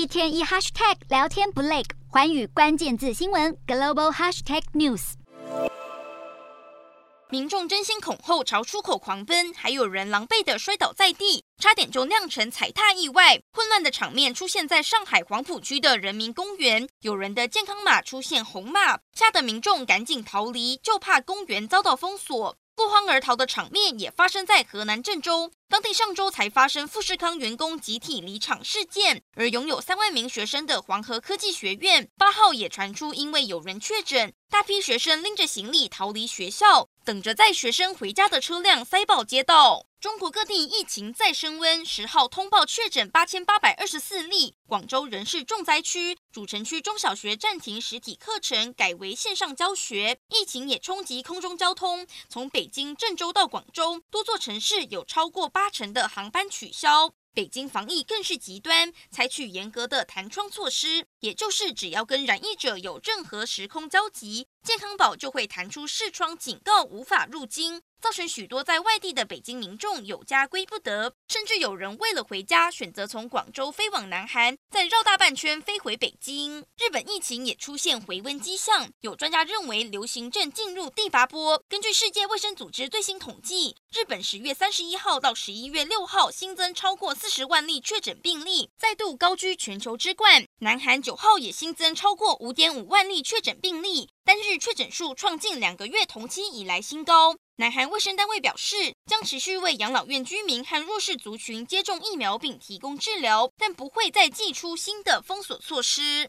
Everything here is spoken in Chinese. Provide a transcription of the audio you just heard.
一天一 hashtag 聊天不累，寰宇关键字新闻 global hashtag news。民众争先恐后朝出口狂奔，还有人狼狈的摔倒在地，差点就酿成踩踏意外。混乱的场面出现在上海黄浦区的人民公园，有人的健康码出现红码，吓得民众赶紧逃离，就怕公园遭到封锁。落荒而逃的场面也发生在河南郑州，当地上周才发生富士康员工集体离场事件，而拥有三万名学生的黄河科技学院八号也传出因为有人确诊，大批学生拎着行李逃离学校，等着载学生回家的车辆塞爆街道。中国各地疫情再升温，十号通报确诊八千八百二十四例。广州仍是重灾区，主城区中小学暂停实体课程，改为线上教学。疫情也冲击空中交通，从北京、郑州到广州，多座城市有超过八八成的航班取消。北京防疫更是极端，采取严格的弹窗措施，也就是只要跟染疫者有任何时空交集，健康宝就会弹出视窗警告，无法入京。造成许多在外地的北京民众有家归不得，甚至有人为了回家，选择从广州飞往南韩，再绕大半圈飞回北京。日本疫情也出现回温迹象，有专家认为流行正进入第八波。根据世界卫生组织最新统计，日本十月三十一号到十一月六号新增超过四十万例确诊病例，再度高居全球之冠。南韩九号也新增超过五点五万例确诊病例，单日确诊数创近两个月同期以来新高。南韩卫生单位表示，将持续为养老院居民和弱势族群接种疫苗并提供治疗，但不会再祭出新的封锁措施。